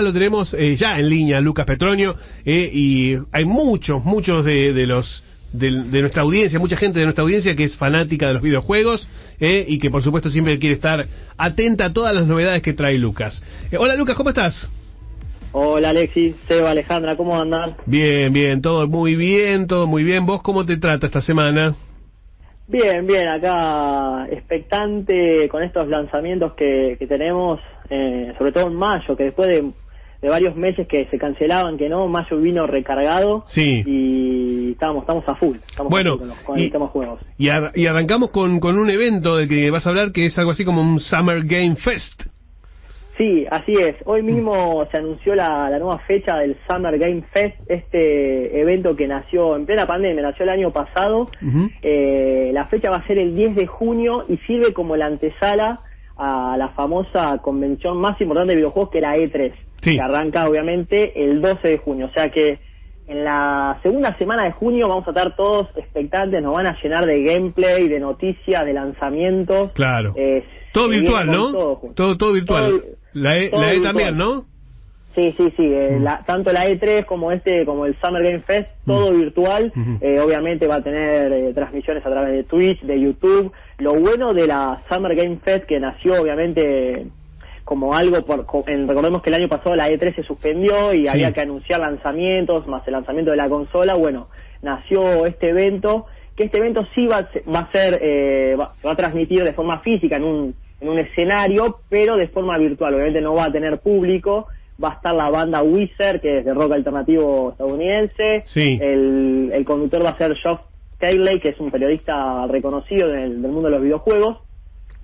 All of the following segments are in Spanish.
lo tenemos eh, ya en línea, Lucas Petronio, eh, y hay muchos, muchos de, de los de, de nuestra audiencia, mucha gente de nuestra audiencia que es fanática de los videojuegos eh, y que por supuesto siempre quiere estar atenta a todas las novedades que trae Lucas. Eh, hola Lucas, ¿cómo estás? Hola Alexis, Seba, Alejandra, ¿cómo andan? Bien, bien, todo muy bien, todo muy bien. ¿Vos cómo te trata esta semana? Bien, bien, acá expectante con estos lanzamientos que, que tenemos, eh, sobre todo en mayo, que después de, de varios meses que se cancelaban, que no, mayo vino recargado Sí. y estamos, estamos a full, estamos Bueno, a full con, los, con y- el tema juegos. Y, ar- y arrancamos con, con un evento del que vas a hablar que es algo así como un Summer Game Fest. Sí, así es. Hoy mismo se anunció la, la nueva fecha del Summer Game Fest, este evento que nació en plena pandemia, nació el año pasado. Eh, la fecha va a ser el 10 de junio y sirve como la antesala a la famosa convención más importante de videojuegos que la E3, Sí. que arranca obviamente el 12 de junio. O sea que en la segunda semana de junio vamos a estar todos expectantes, nos van a llenar de gameplay, de noticias, de lanzamientos. Claro. Eh, Todo virtual, ¿no? todo. Todo, todo virtual. Todo- la E, todo la E virtual. también, ¿no? Sí, sí, sí. eh, Mm. la- tanto la E3 como este, como el Summer Game Fest, todo Mm. virtual. Ujú. Eh, obviamente va a tener eh, transmisiones a través de Twitch, de YouTube. Lo bueno de la Summer Game Fest que nació, obviamente, como algo por, recordemos que el año pasado la E3 se suspendió y había que anunciar lanzamientos más el lanzamiento de la consola. Bueno, nació este evento que este evento sí va, va a ser eh, va, se va a transmitir de forma física en un en un escenario, pero de forma virtual. Obviamente no va a tener público. Va a estar la banda Wizard, que es de rock alternativo estadounidense. Sí. El, el conductor va a ser Geoff Keighley, que es un periodista reconocido del, del mundo de los videojuegos.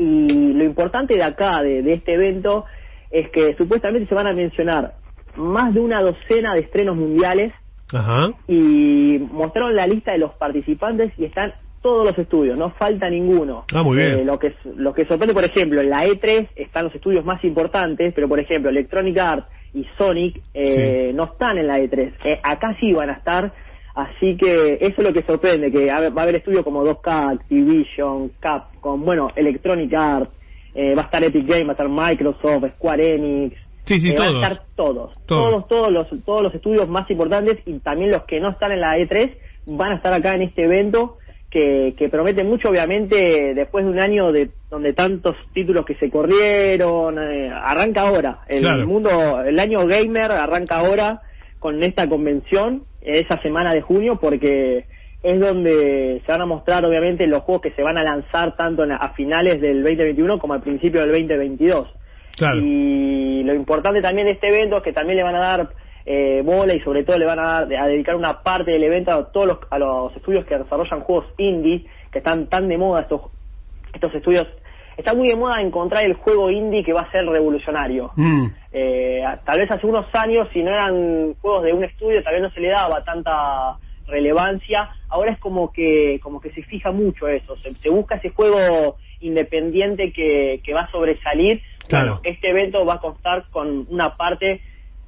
Y lo importante de acá, de, de este evento, es que supuestamente se van a mencionar más de una docena de estrenos mundiales Ajá. y mostraron la lista de los participantes y están todos los estudios, no falta ninguno. Ah, muy bien. Eh, lo que lo que sorprende, por ejemplo, en la E3 están los estudios más importantes, pero por ejemplo, Electronic Arts y Sonic eh, no están en la E3. Eh, acá sí van a estar, así que eso es lo que sorprende, que va a haber estudios como 2K, Activision, Capcom, bueno, Electronic Arts, eh, va a estar Epic Games, va a estar Microsoft, Square Enix, Sí, sí, eh, van todos. a estar todos, Todos. todos, todos los, todos los estudios más importantes y también los que no están en la E3 van a estar acá en este evento que, que promete mucho, obviamente, después de un año de donde tantos títulos que se corrieron, eh, arranca ahora. El Claro. mundo, el año gamer arranca ahora con esta convención, esa semana de junio, porque es donde se van a mostrar, obviamente, los juegos que se van a lanzar tanto en- a finales del 2021 como al principio del 2022. Claro. Y lo importante también de este evento es que también le van a dar eh, bola y sobre todo le van a, dar, a dedicar una parte del evento a todos los, a los estudios que desarrollan juegos indie, que están tan de moda estos, estos estudios. Está muy de moda encontrar el juego indie que va a ser revolucionario. Mm. Eh, tal vez hace unos años, si no eran juegos de un estudio, tal vez no se le daba tanta relevancia. Ahora es como que como que se fija mucho eso. Se, se busca ese juego independiente que, que va a sobresalir. Claro. Bueno, este evento va a constar con una parte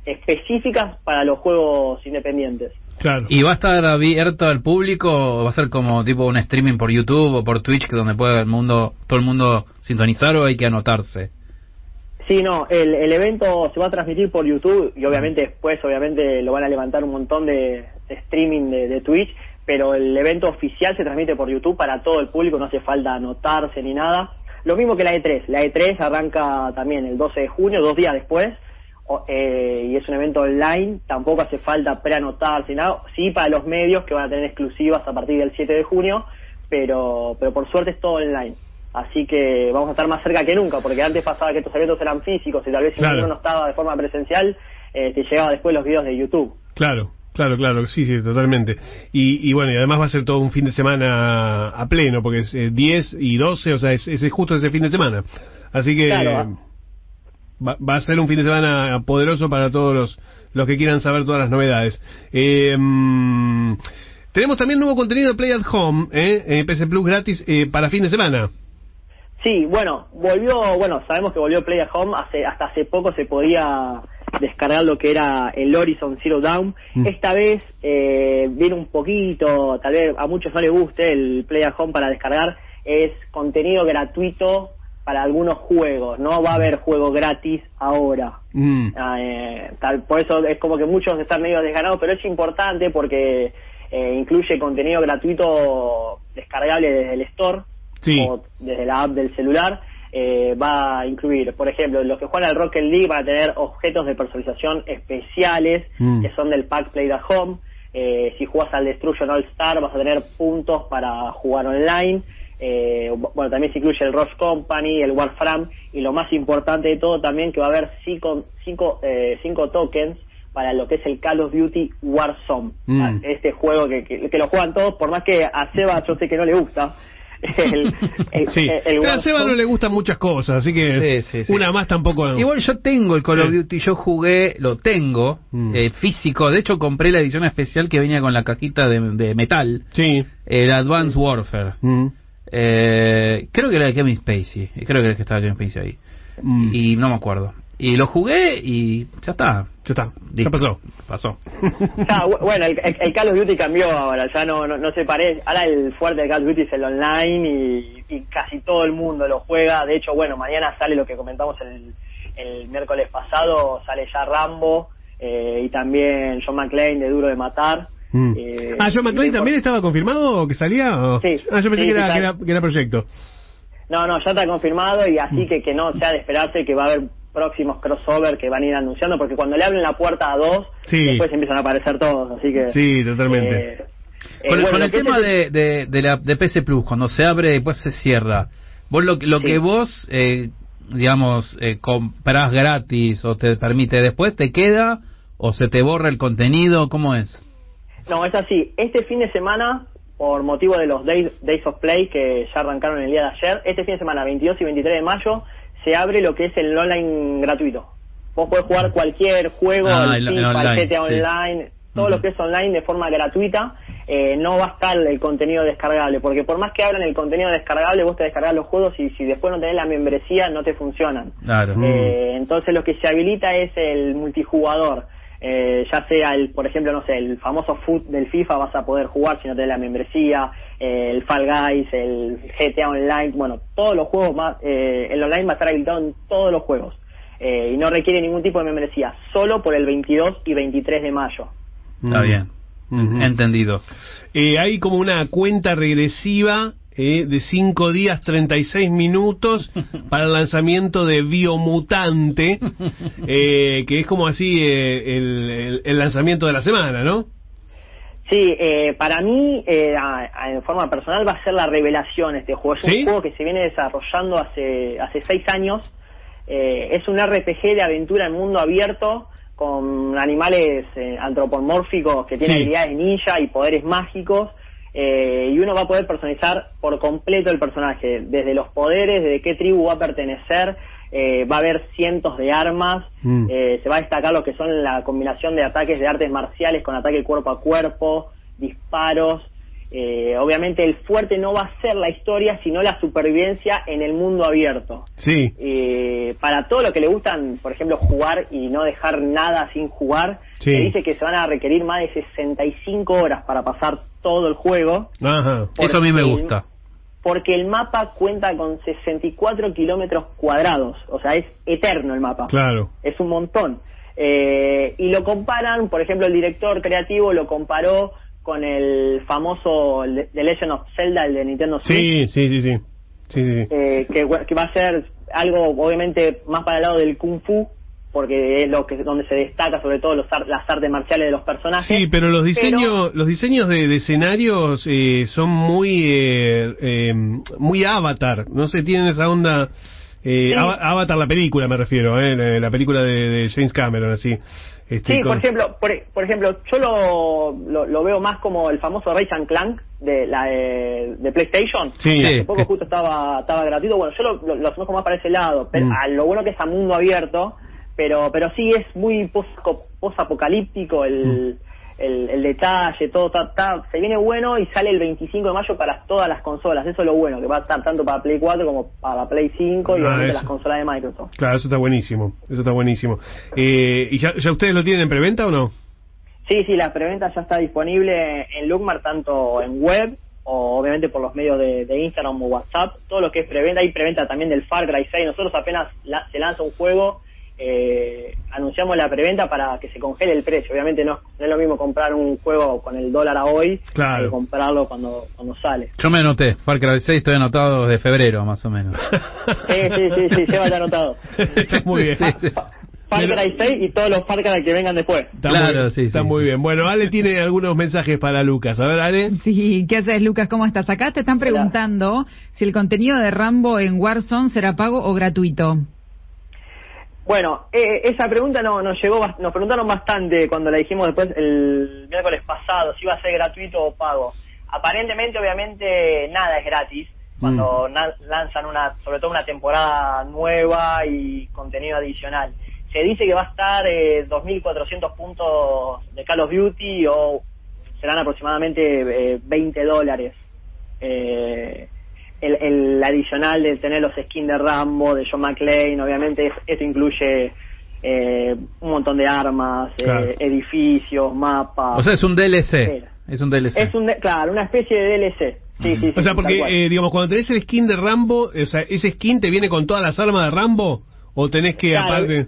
específica para los juegos independientes. Claro. ¿Y va a estar abierto al público o va a ser como tipo un streaming por YouTube o por Twitch que donde puede el mundo, todo el mundo sintonizar o hay que anotarse? Sí, no, el, el evento se va a transmitir por YouTube y obviamente después obviamente lo van a levantar un montón de, de streaming de, de Twitch, pero el evento oficial se transmite por YouTube para todo el público, no hace falta anotarse ni nada. Lo mismo que la E3, la E3 arranca también el 12 de junio, dos días después, o- eh, y es un evento online, tampoco hace falta preanotarse ni nada, sí para los medios que van a tener exclusivas a partir del 7 de junio, pero, pero por suerte es todo online. Así que vamos a estar más cerca que nunca, porque antes pasaba que estos eventos eran físicos y tal vez si Claro. uno no estaba de forma presencial, eh, te llegaba después los videos de YouTube. Claro, claro, claro, sí, sí, totalmente. Y, y bueno, y además va a ser todo un fin de semana a pleno, porque es eh, 10 y 12, o sea, es, es justo ese fin de semana. Así que Claro. Va, va a ser un fin de semana poderoso para todos los, los que quieran saber todas las novedades. Eh, mm, tenemos también nuevo contenido de Play at Home, eh, eh, PC Plus gratis eh, para fin de semana. Sí, bueno, volvió, bueno, sabemos que volvió Play at Home, hace, hasta hace poco se podía descargar lo que era el Horizon Zero Dawn. Mm. Esta vez eh, viene un poquito, tal vez a muchos no les guste el Play at Home para descargar, es contenido gratuito para algunos juegos, no va a haber juego gratis ahora. Mm. Ah, eh, tal, por eso es como que muchos están medio desganados, pero es importante porque eh, incluye contenido gratuito descargable desde el store Sí. o desde la app del celular. eh, va a incluir, por ejemplo, los que juegan al Rocket League van a tener objetos de personalización especiales Mm. que son del pack Play at Home. Eh, si juegas al Destruction All Star vas a tener puntos para jugar online. Eh, bueno, también se incluye el Rush Company, el Warframe y lo más importante de todo también que va a haber cinco, cinco, eh, cinco tokens para lo que es el Call of Duty Warzone. Mm. Ah, Este juego que, que, que lo juegan todos, por más que a Seba yo sé que no le gusta. El, el- Sí, el Pero a Seba no le gustan muchas cosas, así que Sí, sí, sí. una más tampoco. Igual yo tengo el Call of. Duty, yo jugué, lo tengo, Mm. eh, físico. De hecho, compré la edición especial que venía con la cajita de, de metal, Sí. el Advanced Warfare. Mm. Eh, creo que era de Kevin Spacey, creo que era el que estaba Kevin Spacey ahí. Mm. Y no me acuerdo. Y lo jugué y ya está. Ya está. Ya pasó. Pasó. Ah, bu- bueno, el, el- el Call of Duty cambió ahora, ya no, no, no se parece. Ahora el fuerte del Call of Duty es el online y, y casi todo el mundo lo juega. De hecho, bueno, mañana sale lo que comentamos el, el miércoles pasado, sale ya Rambo eh, y también John McClane de Duro de Matar. Mm. Eh, ah, John McClane también estaba confirmado que salía. o- Sí. Ah, yo pensé Sí, que, era, sí, que, era, sale. que era proyecto. No, no, ya está confirmado y Mm. así que que no sea de esperarse que va a haber próximos crossover que van a ir anunciando porque cuando le abren la puerta a dos, Sí. después empiezan a aparecer todos, así que... Sí, totalmente. eh, eh, con, bueno, con lo el tema de, de, de la de PC Plus, cuando se abre y después se cierra, vos lo, lo Sí. que vos, eh, digamos, eh, comprás gratis o te permite después, ¿te queda o se te borra el contenido? ¿Cómo es? No, es así. Este fin de semana, por motivo de los Days, Days of Play que ya arrancaron el día de ayer, este fin de semana, 22 y 23 de mayo, se abre lo que es el online gratuito. Vos podés jugar cualquier juego, Ah, el online, GTA sí. Online, todo lo que es online de forma gratuita. Eh, no va a estar el contenido descargable, porque por más que abran el contenido descargable, vos te descargas los juegos y si después no tenés la membresía, no te funcionan. Claro. Eh, entonces lo que se habilita es el multijugador. Eh, ya sea el, por ejemplo, no sé, el famoso foot del FIFA vas a poder jugar si no tenés la membresía, eh, el Fall Guys, el GTA Online, bueno, todos los juegos más, eh, el online va a estar habilitado en todos los juegos eh, y no requiere ningún tipo de membresía, solo por el 22 y 23 de mayo. Está Mm. bien. Ujú. Entendido. Eh, hay como una cuenta regresiva eh, de 5 días 36 minutos para el lanzamiento de Biomutante, eh, que es como así eh, el, el- el lanzamiento de la semana, ¿no? Sí, eh, para mí, eh, a- a- en forma personal, va a ser la revelación este juego. Es ¿Sí? un juego que se viene desarrollando hace, hace seis años. Eh, es un RPG de aventura en mundo abierto con animales eh, antropomórficos que tienen Sí. habilidades ninja y poderes mágicos. Eh, y uno va a poder personalizar por completo el personaje, desde los poderes, desde qué tribu va a pertenecer, eh, va a haber cientos de armas, Mm. eh, se va a destacar lo que son la combinación de ataques de artes marciales con ataque cuerpo a cuerpo, disparos. Eh, obviamente el fuerte no va a ser la historia, sino la supervivencia en el mundo abierto. Sí. Eh, para todo lo que le gustan, por ejemplo, jugar y no dejar nada sin jugar, Sí. se dice que se van a requerir más de 65 horas para pasar todo el juego. Ajá. Eso a mí me gusta. Porque el mapa cuenta con 64 kilómetros cuadrados, o sea, es eterno el mapa Claro. es un montón. Eh, y lo comparan, por ejemplo, el director creativo lo comparó con el famoso The Legend of Zelda, el de Nintendo Switch, Sí, sí, sí, sí. Sí, sí, sí. eh, que, que va a ser algo obviamente más para el lado del kung fu, porque es lo que donde se destaca sobre todo los ar- las artes marciales de los personajes. Sí, pero los diseños, los diseños de, de escenarios eh, son muy, eh, eh, muy Avatar. No sé, tienen esa onda. Eh, Sí. Ava- Avatar la película me refiero, eh, la, la película de, de James Cameron, así. Este, Sí, con- por ejemplo, por, por ejemplo, yo lo, lo, lo veo más como el famoso Ray and Clank de la de, de PlayStation. Sí. Que. Hace poco justo estaba estaba gratuito. Bueno, yo lo, lo, más para ese lado. Pero Mm. a lo bueno que es a mundo abierto, pero pero sí es muy post apocalíptico el, el, el detalle, todo está, está- se viene bueno y sale el 25 de mayo para todas las consolas. Eso es lo bueno, que va a estar tanto para Play 4 como para Play 5 y Ah, obviamente eso. las consolas de Microsoft. Claro, eso está buenísimo. Eso está buenísimo. Eh, ¿Y ya, ya ustedes lo tienen en preventa o no? Sí, sí, la preventa ya está disponible en Lookmart tanto en web o obviamente por los medios de, de Instagram o WhatsApp, todo lo que es preventa, hay preventa también del Far Cry 6, nosotros apenas la- se lanza un juego, eh, anunciamos la preventa para que se congele el precio, obviamente no, no es lo mismo comprar un juego con el dólar a hoy Claro. que comprarlo cuando, cuando sale. Yo me anoté, Far Cry 6 estoy anotado desde febrero más o menos. Sí, sí, sí, sí, se va anotado. Muy bien. Sí, sí. Far Cry 6 y todos los Far Cry que vengan después. Está Claro, muy, sí, Está sí. muy bien. Bueno, Ale tiene algunos mensajes para Lucas. A ver, Ale. Sí, ¿qué haces, Lucas? ¿Cómo estás? Acá te están preguntando si el contenido de Rambo en Warzone será pago o gratuito. Bueno, eh, esa pregunta no, nos llegó, nos preguntaron bastante cuando la dijimos después el miércoles pasado, si iba a ser gratuito o pago. Aparentemente, obviamente, nada es gratis cuando na- lanzan una, sobre todo una temporada nueva y contenido adicional. Se dice que va a estar eh, 2.400 puntos de Call of Duty o serán aproximadamente eh, 20 dólares. Eh, el, el adicional de tener los skins de Rambo, de John McClane, obviamente es- esto incluye eh, un montón de armas, eh, edificios, mapas. O sea, es un DLC. Es un DLC. es un, claro, una especie de DLC. Sí, sí, sí, O sea, porque, eh, digamos, cuando tenés el skin de Rambo, o sea, ¿ese skin te viene con todas las armas de Rambo? ¿O tenés que, Claro, aparte...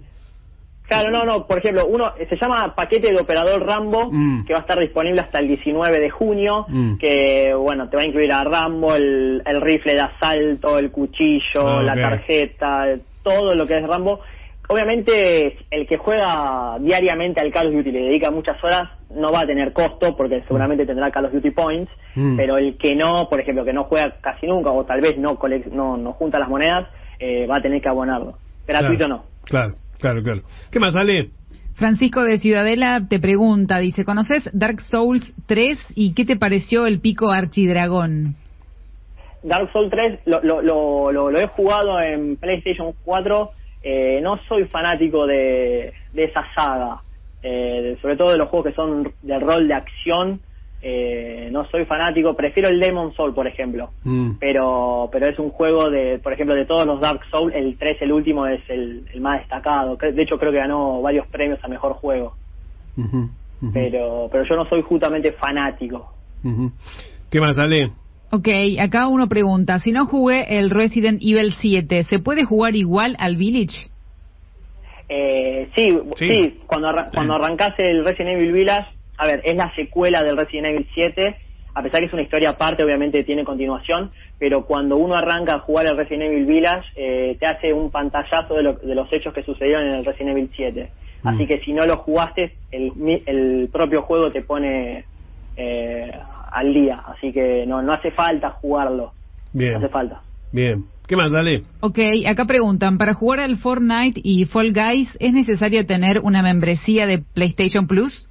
Claro, no, no, por ejemplo, uno se llama paquete de operador Rambo, Mm. que va a estar disponible hasta el 19 de junio, Mm. que, bueno, te va a incluir a Rambo, el, el rifle de asalto, el cuchillo, Ah, la tarjeta, todo lo que es Rambo. Obviamente, el que juega diariamente al Call of Duty le dedica muchas horas, no va a tener costo, porque seguramente tendrá Call of Duty Points, Mm. pero el que no, por ejemplo, que no juega casi nunca, o tal vez no, no, no junta las monedas, eh, va a tener que abonarlo. Gratuito Claro, no. Claro, claro, claro. ¿Qué más, Ale? Francisco de Ciudadela te pregunta, dice, ¿conoces Dark Souls 3 y qué te pareció el pico archidragón? Dark Souls 3 lo, lo, lo, lo- lo he jugado en PlayStation 4. eh, no soy fanático de, de esa saga, eh, sobre todo de los juegos que son de rol de acción. Eh, no soy fanático, prefiero el Demon Soul, por ejemplo. Mm. Pero pero es un juego de, por ejemplo, de todos los Dark Souls, el 3, el último, es el, el más destacado. De hecho, creo que ganó varios premios a mejor juego. Pero pero yo no soy justamente fanático. ¿Qué más, Ale? Ok, acá uno pregunta, si no jugué el Resident Evil 7, ¿se puede jugar igual al Village? Eh, sí, Sí. sí, cuando, arra- cuando arrancás el Resident Evil Village, a ver, es la secuela del Resident Evil 7, a pesar que es una historia aparte, obviamente tiene continuación, pero cuando uno arranca a jugar el Resident Evil Village, eh, te hace un pantallazo de, lo- de los hechos que sucedieron en el Resident Evil 7. Mm. Así que si no lo jugaste, el, mi- el propio juego te pone eh, al día, así que no, no hace falta jugarlo, no Bien, hace falta. bien. ¿Qué más, Ale? Ok, acá preguntan, para jugar al Fortnite y Fall Guys, ¿es necesario tener una membresía de PlayStation Plus?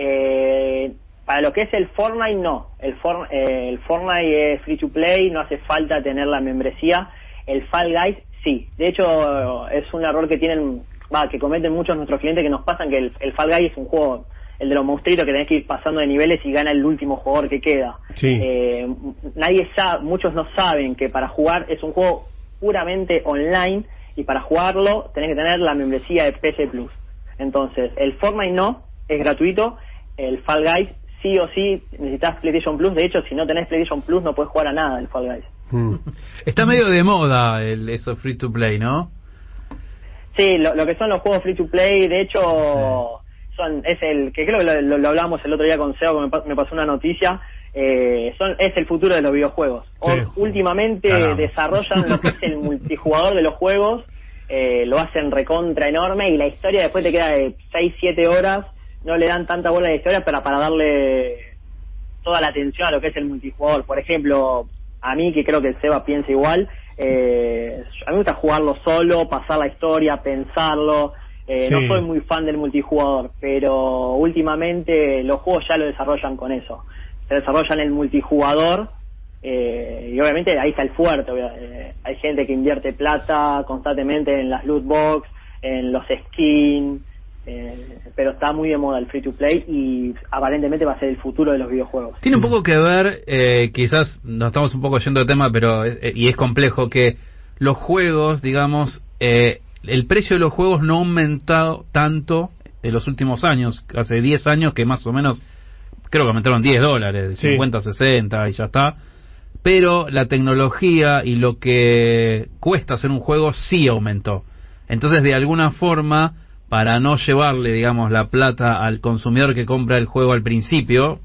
Eh, para lo que es el Fortnite, no. El, For- eh, el Fortnite es free to play, no hace falta tener la membresía. El Fall Guys, sí. De hecho, es un error que tienen, va, que cometen muchos nuestros clientes que nos pasan que el, el Fall Guys es un juego, el de los monstruitos que tenés que ir pasando de niveles y gana el último jugador que queda. Sí. Eh, nadie sabe, muchos no saben que para jugar es un juego puramente online y para jugarlo tenés que tener la membresía de PC Plus. Entonces, el Fortnite no, es gratuito, el Fall Guys sí o sí necesitas PlayStation Plus, de hecho si no tenés PlayStation Plus no puedes jugar a nada el Fall Guys. Mm. Está medio de moda el, eso free to play, ¿no? Sí, lo, lo que son los juegos free to play, de hecho, son es el que creo que lo, lo- lo hablamos el otro día con Seo, que me, pa- me pasó una noticia, eh, son es el futuro de los videojuegos. O- últimamente Caramba. desarrollan lo que es el multijugador de los juegos, eh, lo hacen recontra enorme y la historia después te queda de 6, 7 horas, no le dan tanta bola de historia para, para darle toda la atención a lo que es el multijugador. Por ejemplo, a mí que creo que el Seba piensa igual, eh, a mí me gusta jugarlo solo, pasar la historia, pensarlo. Eh, Sí. No soy muy fan del multijugador, pero últimamente los juegos ya lo desarrollan con eso. Se desarrollan el multijugador eh, y obviamente ahí está el fuerte. eh, hay gente que invierte plata constantemente en las loot box, en los skins, eh, pero está muy de moda el free to play y aparentemente va a ser el futuro de los videojuegos. Tiene un poco que ver, eh, quizás nos estamos un poco yendo de tema, pero eh, y es complejo que los juegos, digamos, eh, el precio de los juegos no ha aumentado tanto en los últimos años, hace 10 años que más o menos creo que aumentaron 10 dólares, Sí. 50 60 y ya está. Pero la tecnología y lo que cuesta hacer un juego sí aumentó. Entonces, de alguna forma, para no llevarle, digamos, la plata al consumidor que compra el juego al principio,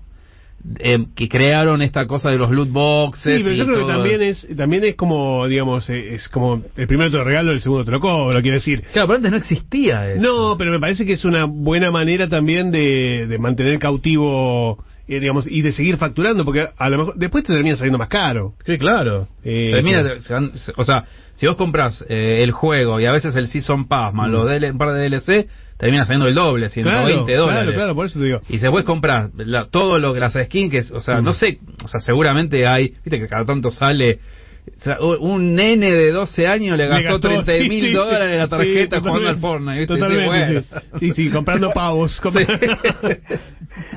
eh, que crearon esta cosa de los loot boxes. Sí, pero yo creo que también es también es como, digamos, eh, es como el primero te lo regalo, el segundo te lo cobro, quiero decir. Claro, pero antes no existía eso. No, pero me parece que es una buena manera también de, de mantener cautivo, eh, digamos, y de seguir facturando, porque a lo mejor después te termina saliendo más caro. Sí, claro. Eh, Termina- claro. se van- se- o sea, si vos compras eh, el juego y a veces el Season Pass más Mm. los DL un par de DLC, termina saliendo el doble, 120 claro, dólares. Claro, claro, por eso te digo. Y después compras la- todo lo que las skins, que o sea, Mm. no sé, o sea, seguramente hay, viste que cada tanto sale. O sea, un nene de 12 años le Me gastó, 30 sí, mil sí. dólares en la tarjeta Sí, jugando al Fortnite. ¿viste? Totalmente, Sí, bueno. sí. sí, sí, comprando pavos.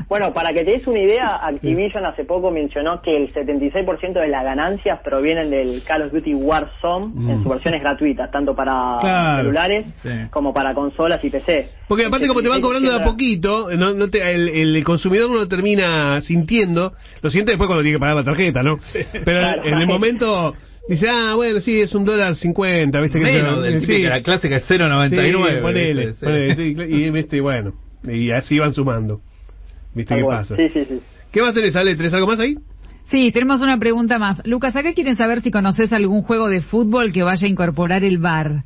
Bueno, para que te des una idea, Activision hace poco mencionó que el 76% de las ganancias provienen del Call of Duty Warzone Mm. en sus versiones gratuitas, tanto para Claro. celulares Sí. como para consolas y PC. Porque aparte como te van cobrando de a 76% poquito, no, no te- el, el consumidor no lo termina sintiendo, lo siente después cuando tiene que pagar la tarjeta, ¿no? Pero Claro. en el momento dice, ah, bueno, sí, es un dólar cincuenta, ¿viste? que Menos se- del sí. típico, la clásica es 0.99. Sí, ponele, ¿viste? Ponele, y, viste, y bueno, y así van sumando. ¿Viste Tal qué pasa? Sí, sí, sí. ¿Qué más tenés, Ale? ¿Tenés algo más ahí? Sí, tenemos una pregunta más. Lucas, acá quieren saber si conoces algún juego de fútbol que vaya a incorporar el bar.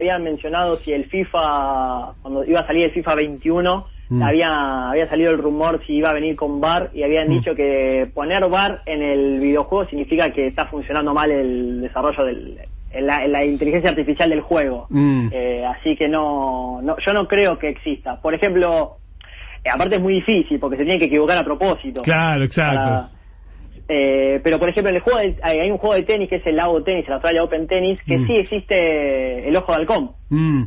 Habían mencionado si el FIFA, cuando iba a salir el FIFA 21, Mm. había, había salido el rumor si iba a venir con VAR y habían Mm. dicho que poner VAR en el videojuego significa que está funcionando mal el desarrollo del la, la inteligencia artificial del juego. Mm. Eh, así que no, no, yo no creo que exista. Por ejemplo, eh, aparte es muy difícil porque se tiene que equivocar a propósito. Claro, exacto. Para- eh, pero por ejemplo en el juego de- hay, hay un juego de tenis que es el Lago Tenis, el Australia Open Tennis, que Mm. sí existe el ojo de halcón. Mm,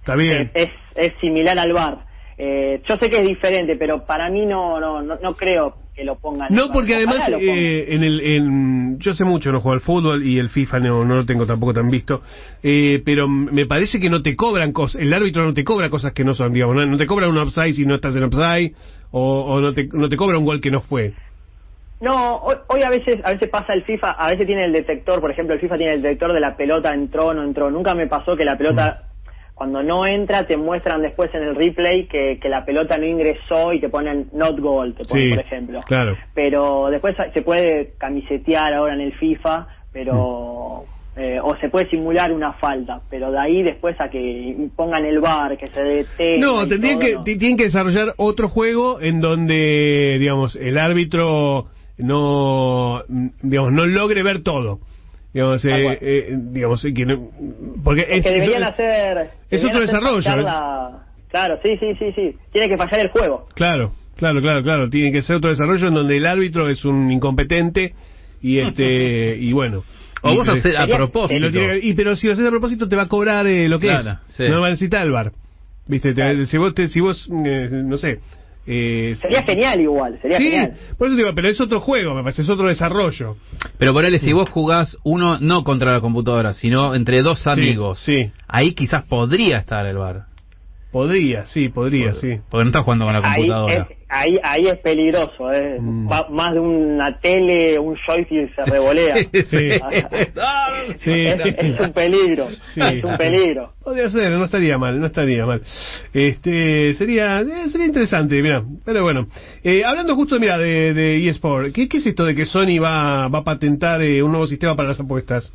Está bien. Eh, es, es similar al bar. Eh, yo sé que es diferente, pero para mí no no, no, no creo que lo pongan. No, porque además eh, en el, en, yo sé mucho, no juego al fútbol y el FIFA no, no lo tengo tampoco tan visto, eh, pero me parece que no te cobran cosas, el árbitro no te cobra cosas que no son, digamos, no, no te cobra un offside si no estás en offside o, o no, te, no te cobra un gol que no fue. No, hoy, hoy a veces a veces pasa el FIFA, a veces tiene el detector, por ejemplo, el FIFA tiene el detector de la pelota entró o no entró. Nunca me pasó que la pelota cuando no entra te muestran después en el replay que, que la pelota no ingresó y te ponen not goal, te ponen Sí, por ejemplo. claro. Pero después se puede camisetear ahora en el FIFA, pero eh, o se puede simular una falta, pero de ahí después a que pongan el bar, que se detenga. No, tendrían todo, que, no. tienen que desarrollar otro juego en donde, digamos, el árbitro no, digamos, no logre ver todo. Digamos, eh, eh, digamos, que no- porque Es que deberían eso- hacer. es deberían otro desarrollo, ¿eh? la- Claro, sí, sí, sí, sí. Tiene que fallar el juego. Claro, claro, claro, claro. Tiene que ser otro desarrollo en donde el árbitro es un incompetente y este y bueno. O Y- vos hacer a y propósito. que- y pero si lo haces a propósito te va a cobrar eh, lo que Claro, es. sí. No va a necesitar el bar. Viste, te- Claro. si vos te, si vos eh, no sé. Eh, Sería genial igual, sería sí, genial. por eso digo, pero es otro juego, me parece, es otro desarrollo. Pero ponele, si vos jugás uno no contra la computadora, sino entre dos amigos, Sí, ahí quizás podría estar el bar. Podría, sí, podría, sí. Porque no estás jugando con la Ahí computadora. es, ahí, ahí es peligroso, ¿eh? Mm. Va- más de una tele, un joystick se revolea. Sí. Sí. es, es un peligro, Sí. es un peligro. Podría ser, no estaría mal, no estaría mal. Este, sería, eh, sería interesante, mira, pero bueno. Eh, hablando justo, mira, de, de eSport, ¿qué, ¿qué es esto de que Sony va, va a patentar eh, un nuevo sistema para las apuestas?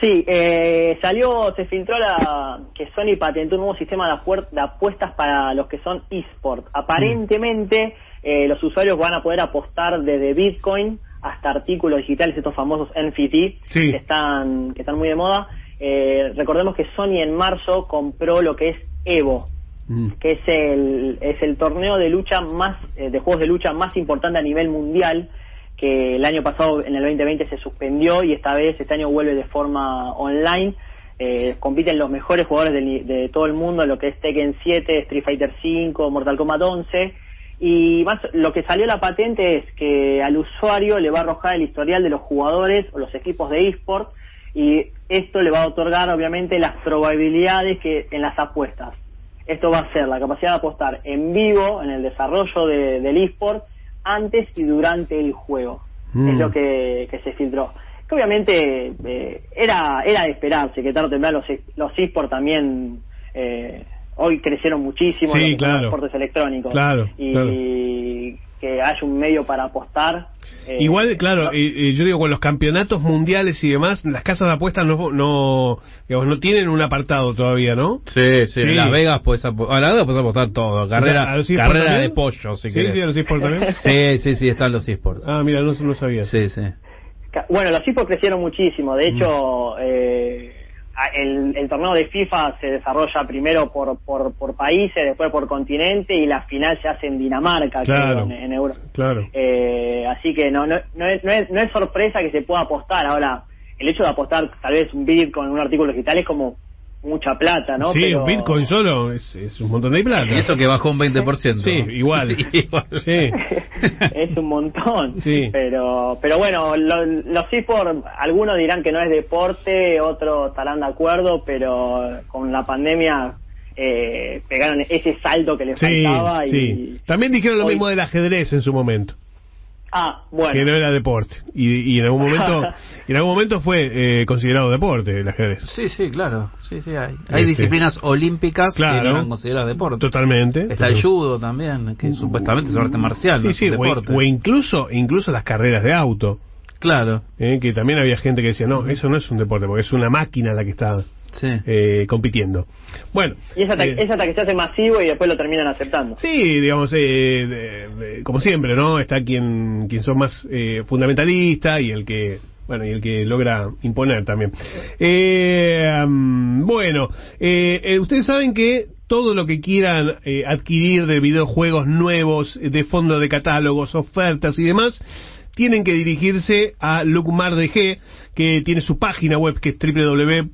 Sí, eh, salió, se filtró la, que Sony patentó un nuevo sistema de, apuer- de apuestas para los que son eSport. Aparentemente, eh, los usuarios van a poder apostar desde Bitcoin hasta artículos digitales, estos famosos NFT, Sí. que están que están muy de moda. Eh, recordemos que Sony en marzo compró lo que es Evo, Mm. que es el, es el torneo de lucha más, eh, de juegos de lucha más importante a nivel mundial, que el año pasado, en el 2020, se suspendió y esta vez, este año vuelve de forma online. Eh, compiten los mejores jugadores del- de, todo el mundo, lo que es Tekken 7, Street Fighter 5, Mortal Kombat 11. Y más, lo que salió la patente es que al usuario le va a arrojar el historial de los jugadores o los equipos de eSport y esto le va a otorgar obviamente las probabilidades que en las apuestas. Esto va a ser la capacidad de apostar en vivo en el desarrollo de- del eSport antes y durante el juego. Mm. Es lo que, que se filtró. Que obviamente eh, era era de esperarse que tarde o temprano los, los eSports también eh, hoy crecieron muchísimo Sí, los claro. deportes electrónicos. Claro, y claro. que haya un medio para apostar. eh, Igual, claro, no- eh, yo digo, con los campeonatos mundiales y demás, las casas de apuestas no, no, digamos, no tienen un apartado todavía, ¿no? Sí, sí, Sí. en Las Vegas puedes apo- a Las Vegas puedes apostar todo, carrera, O sea, ¿a los eSports carrera también? de pollo, si sí, querés. sí, los eSports también. Sí, sí, sí, están los esports. Ah, mira, no, no sabía. Sí, sí. Bueno, los esports crecieron muchísimo. De hecho, eh, el, el torneo de FIFA se desarrolla primero por, por, por países, después por continente y la final se hace en Dinamarca, Claro. creo, en, en Euro. Claro. Eh, así que no, no, no, es, no, es, no es sorpresa que se pueda apostar. Ahora, el hecho de apostar tal vez un Bitcoin en un artículo digital es como mucha plata, ¿no? sí, Pero- un Bitcoin solo es, es un montón de plata. Y eso que bajó un 20%. Sí, igual. igual. Sí. es un montón. Sí. Pero, pero bueno, lo- los eSports, algunos dirán que no es deporte, otros estarán de acuerdo, pero con la pandemia eh, pegaron ese salto que les Sí, faltaba. y sí. También dijeron lo hoy- mismo del ajedrez en su momento, Ah, bueno. que no era deporte. Y, y en algún momento en algún momento fue eh, considerado deporte el ajedrez. Sí, sí, claro. Sí, sí, hay. Hay Este. disciplinas olímpicas Claro. que no eran consideradas deporte. Totalmente. Está el judo también, que supuestamente es un arte marcial, no Sí, es sí, un o, deporte. o incluso incluso las carreras de auto, Claro, eh, que también había gente que decía, no, eso no es un deporte, porque es una máquina la que está sí. eh, compitiendo. Bueno, Y es hasta, eh, es hasta que se hace masivo y después lo terminan aceptando. Sí, digamos, eh, de- de- como siempre, ¿no? Está quien, quien son más eh, fundamentalista y el que, bueno, y el que logra imponer también. Eh, bueno, eh, eh, ustedes saben que todo lo que quieran eh, adquirir de videojuegos nuevos, de fondo de catálogos, ofertas y demás, tienen que dirigirse a LucmarDG, que tiene su página web que es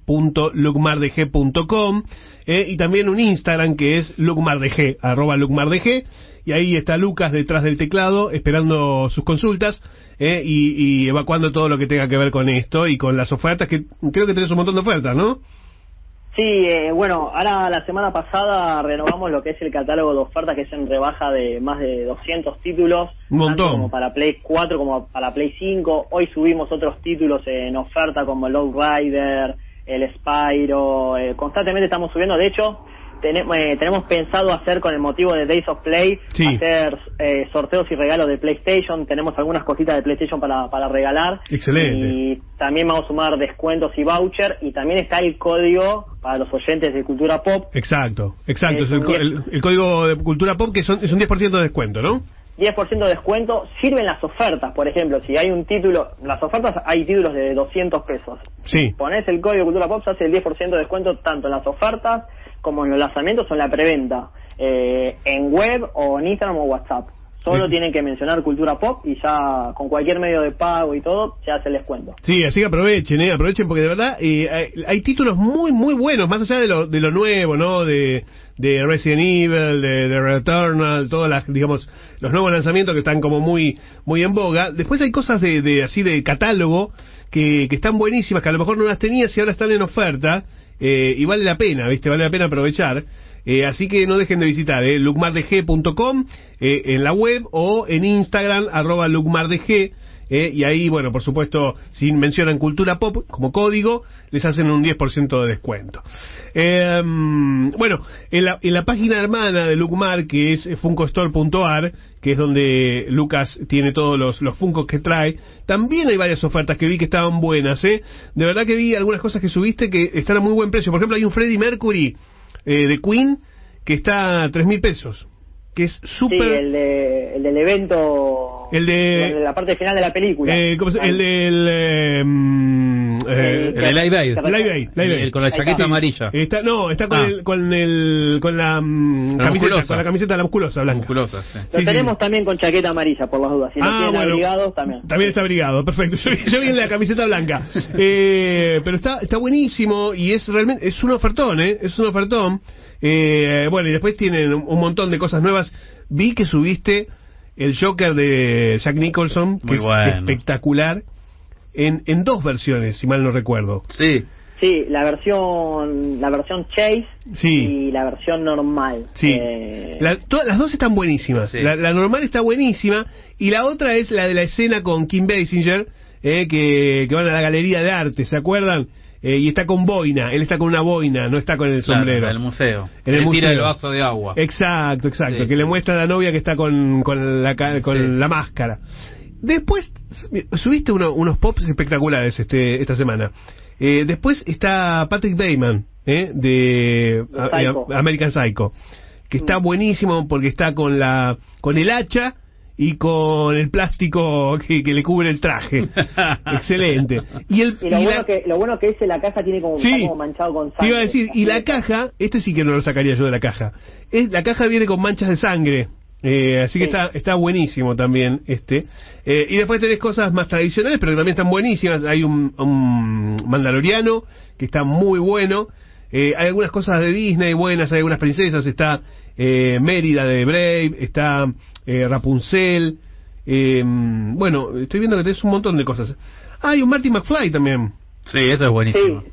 www.lucmardg.com eh, y también un Instagram que es lucmardg, arroba lucmardg, y ahí está Lucas detrás del teclado esperando sus consultas eh, y, y evacuando todo lo que tenga que ver con esto y con las ofertas, que creo que tenés un montón de ofertas, ¿no? Sí, eh, bueno, ahora la semana pasada renovamos lo que es el catálogo de ofertas, que es en rebaja de más de 200 títulos. Un montón. tanto como para Play 4 como para Play 5. Hoy subimos otros títulos en oferta como el Rider, el Spyro. eh, constantemente estamos subiendo. De hecho, tenemos, eh, tenemos pensado hacer con el motivo de Days of Play, Sí. hacer eh, sorteos y regalos de PlayStation. Tenemos algunas cositas de PlayStation para, para regalar. Excelente. Y también vamos a sumar descuentos y voucher. Y también está el código para los oyentes de Cultura Pop. Exacto, exacto, Es el- el código de cultura pop que son, es un 10% de descuento, ¿no? 10% de descuento. Sirven las ofertas, por ejemplo, si hay un título, las ofertas hay títulos de 200 pesos. Sí. Pones el código Cultura Pop, se hace el 10% de descuento tanto en las ofertas como en los lanzamientos o en la preventa, eh, en web o en Instagram o WhatsApp. Solo Sí. tienen que mencionar Cultura Pop y ya con cualquier medio de pago y todo se hace el descuento. Sí, así que aprovechen, ¿eh? aprovechen porque de verdad eh, hay, hay títulos muy, muy buenos, más allá de lo, de lo nuevo, ¿no? De, de Resident Evil, de, de Returnal, todas las, digamos, los nuevos lanzamientos que están como muy, muy en boga. Después hay cosas de, de así de catálogo que, que están buenísimas, que a lo mejor no las tenías y ahora están en oferta, eh, y vale la pena, ¿viste? Vale la pena aprovechar. Eh, así que no dejen de visitar eh, lucmardg.com eh, en la web o en Instagram, arroba. Eh, y ahí, bueno, por supuesto, si mencionan cultura pop como código, les hacen un 10% de descuento. Eh, bueno, en la, en la página hermana de Lucmar, que es funcostore.ar, que es donde Lucas tiene todos los, los Funcos que trae, también hay varias ofertas que vi que estaban buenas, ¿eh? De verdad que vi algunas cosas que subiste que están a muy buen precio. Por ejemplo, hay un Freddie Mercury eh, de Queen que está a 3 mil pesos, que es Sí, súper... el, de, el del evento, El de- la parte final de la película. Eh, ¿cómo se- el del... eh, mm, eh, El- Live Aid. Live Aid, Live Aid. el con la chaqueta está. amarilla. Está, no, está con Ah. el, con el, con la, mm, La camiseta, musculosa. con la camiseta de la musculosa blanca. Musculosa, sí. Lo Sí, tenemos sí. también con chaqueta amarilla, por las dudas. Si Ah, tienen bueno. abrigados, también. También está abrigado, perfecto. Yo, vi- yo vi en la camiseta blanca. Eh, pero está, está buenísimo y es realmente, es un ofertón, ¿eh? Es un ofertón. Eh, bueno, y después tienen un montón de cosas nuevas. Vi que subiste el Joker de Jack Nicholson, que Muy es espectacular, en, en dos versiones, si mal no recuerdo. Sí. Sí, la versión la versión Chase Sí. y la versión normal. Sí, Eh, La- todas las dos están buenísimas. Sí. La, la normal está buenísima y la otra es la de la escena con Kim Basinger, eh, que, que van a la galería de arte, ¿se acuerdan? Eh, y está con boina, él está con una boina, no está con el Claro, sombrero. en el museo. En el Le tira el vaso de agua. Exacto, exacto, Sí. que le muestra a la novia que está con, con, la, ca- con Sí. la máscara. Después, subiste uno- unos pops espectaculares este, esta semana. Eh, después está Patrick Bateman, eh, de Psycho. eh, American Psycho, que está Mm. buenísimo porque está con la con el hacha y con el plástico que, que le cubre el traje. Excelente. Y, el, y lo, y bueno la- que, lo bueno que es la caja tiene como, Sí. como manchado con Te sangre. iba a decir, y la caja, este sí que no lo sacaría yo de la caja. Es, la caja viene con manchas de sangre. eh, así que Sí. está, está buenísimo también este. Eh, y después tenés cosas más tradicionales, pero que también están buenísimas. Hay un, un Mandaloriano que está muy bueno. Eh, hay algunas cosas de Disney buenas, hay algunas princesas. Está eh, Mérida de Brave, está eh, Rapunzel. eh, bueno, estoy viendo que tenés un montón de cosas. Ah, hay un Marty McFly también. Sí, eso es buenísimo. Sí,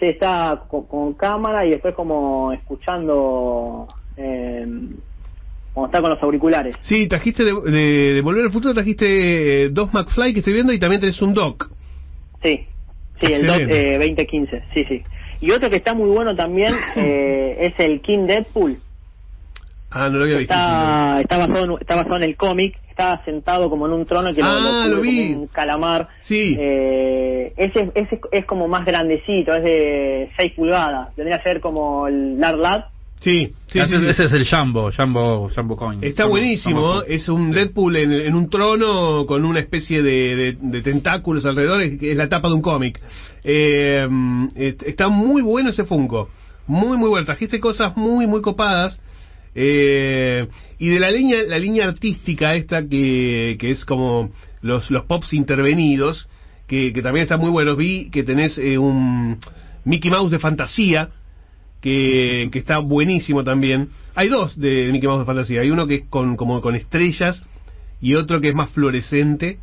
sí, está con, con cámara y después como escuchando... Eh, como está con los auriculares. Sí, trajiste de, de- de Volver al Futuro, trajiste eh, dos McFly que estoy viendo y también tenés un Doc. Sí, sí, el DOT Excelente. eh, 2015, sí, sí. Y otro que está muy bueno también eh, es el King Deadpool. Ah, no lo había visto. Está, está, basado en, está basado en el cómic, está sentado como en un trono que Ah, lo, vi. como un calamar. Sí. Eh, ese, ese es como más grandecito, es de 6 pulgadas. Tendría que ser como el Lard Lad. Sí, sí, sí, ese, sí. ese es el Jumbo, Jumbo, Jumbo Coin. Está Jumbo- buenísimo, es un. Deadpool en, en un trono con una especie de, de- de tentáculos alrededor, es, es la tapa de un cómic. Eh, est- está muy bueno ese Funko, muy muy bueno, trajiste cosas muy muy copadas. Eh, y de la línea la línea artística esta que, que es como los, los pops intervenidos, que, que también está muy bueno, vi que tenés eh, un Mickey Mouse de fantasía, que, que está buenísimo también. Hay dos de Mickey Mouse de fantasía. Hay uno que es con, como con estrellas y otro que es más fluorescente,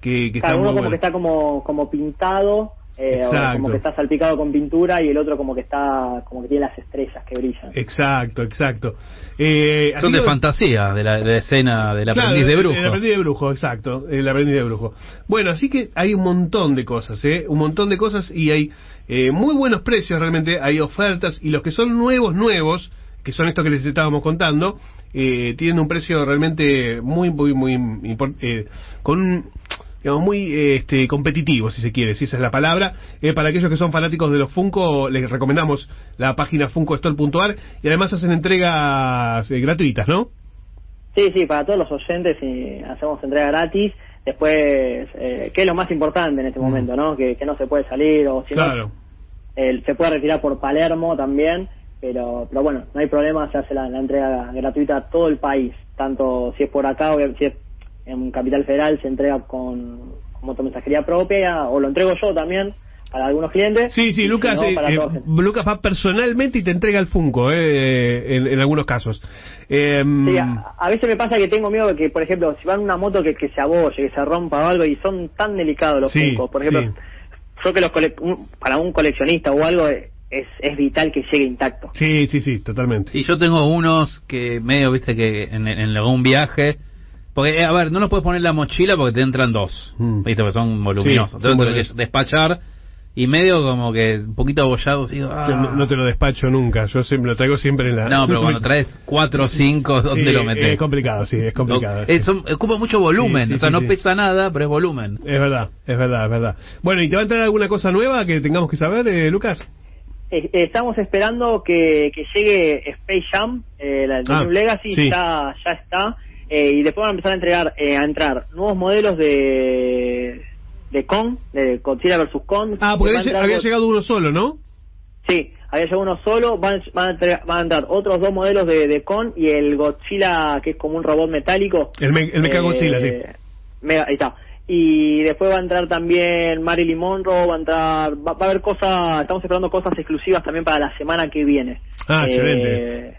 que, que está Cada uno muy como bueno. que está como, como pintado, eh, o como que está salpicado con pintura y el otro como que está como que tiene las estrellas que brillan. Exacto, exacto. Eh, Son de fantasía, de la, de la escena del Claro, aprendiz de brujo. El aprendiz de brujo, exacto. El aprendiz de brujo. Bueno, así que hay un montón de cosas, ¿eh? Un montón de cosas y hay eh, muy buenos precios realmente. Hay ofertas y los que son nuevos, nuevos, que son estos que les estábamos contando, eh, tienen un precio realmente muy, muy, muy eh, con un, digamos, muy eh, este, competitivo, si se quiere, si esa es la palabra. Eh, para aquellos que son fanáticos de los Funko, les recomendamos la página funkostore.ar y además hacen entregas eh, gratuitas, ¿no? Sí, sí, para todos los oyentes y hacemos entrega gratis. Después, eh, que es lo más importante en este Mm. momento, ¿no? Que, que no se puede salir o si no, Claro. eh, se puede retirar por Palermo también. Pero, pero bueno, no hay problema, se hace la, la entrega gratuita a todo el país. Tanto si es por acá o si es en Capital Federal, se entrega con, con motomensajería propia o lo entrego yo también para algunos clientes. Sí, sí, y si Lucas, no, eh, eh. Lucas va personalmente y te entrega el Funko, eh, en, en algunos casos. Eh, Sí, a, a veces me pasa que tengo miedo de que, por ejemplo, si van una moto que, que se abolle, que se rompa o algo, y son tan delicados los Sí, Funkos. Por ejemplo, sí. yo que los cole- un- para un coleccionista o algo es, es vital que llegue intacto. sí, sí, sí, totalmente. Sí, yo tengo unos que medio, viste, que en, en algún viaje... Porque, eh, a ver, no los puedes poner en la mochila porque te entran dos, Mm. viste, porque son voluminosos. Sí, Entonces son que despachar y medio como que un poquito abollados. Digo, ah. No, no te lo despacho nunca, yo siempre lo traigo siempre en la... No, pero cuando traes cuatro o cinco, ¿dónde Sí, lo metes? Es complicado, sí, es complicado. No, sí. eh, son- ocupa mucho volumen, Sí, sí, o sea, sí, no sí. pesa nada, pero es volumen. Es verdad, es verdad, es verdad. Bueno, ¿y te va a entrar alguna cosa nueva que tengamos que saber, eh, Lucas? Estamos esperando que, que llegue Space Jam, eh, la de Ah, New Legacy, sí. ya, ya está. Eh, y después van a empezar a entregar eh, a entrar nuevos modelos de de Kong, de Godzilla vs. Kong. Ah, porque había, llegado uno solo, ¿no? Sí, había llegado uno solo, van, van, a, entregar- van a entrar otros dos modelos de, de Kong y el Godzilla, que es como un robot metálico. El, me, el Mecha Godzilla, sí. Eh, mega- ahí está. Y después va a entrar también Marilyn Monroe, va a entrar, va, va a haber cosas, estamos esperando cosas exclusivas también para la semana que viene. Ah, Eh, excelente.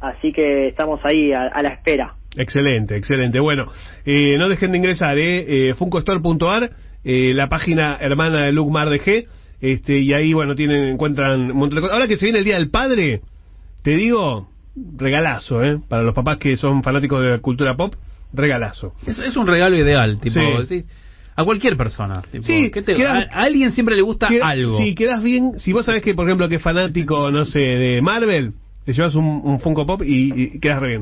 Así que estamos ahí a, a la espera. Excelente, excelente. Bueno, eh, no dejen de ingresar, eh, eh, funkostore.ar, eh, la página hermana de Luke Mar de G, este y ahí, bueno, tienen encuentran un montón de cosas. Ahora que se viene el Día del Padre, te digo, regalazo, ¿eh? Para los papás que son fanáticos de la cultura pop, regalazo. Es, es un regalo ideal, tipo, Sí. a cualquier persona. tipo, Sí, ¿qué te- queda- a, a alguien siempre le gusta algo. Si quedas bien, si vos sabés que, por ejemplo, que es fanático, no sé, de Marvel, te llevas un, un Funko Pop y, y quedas re bien.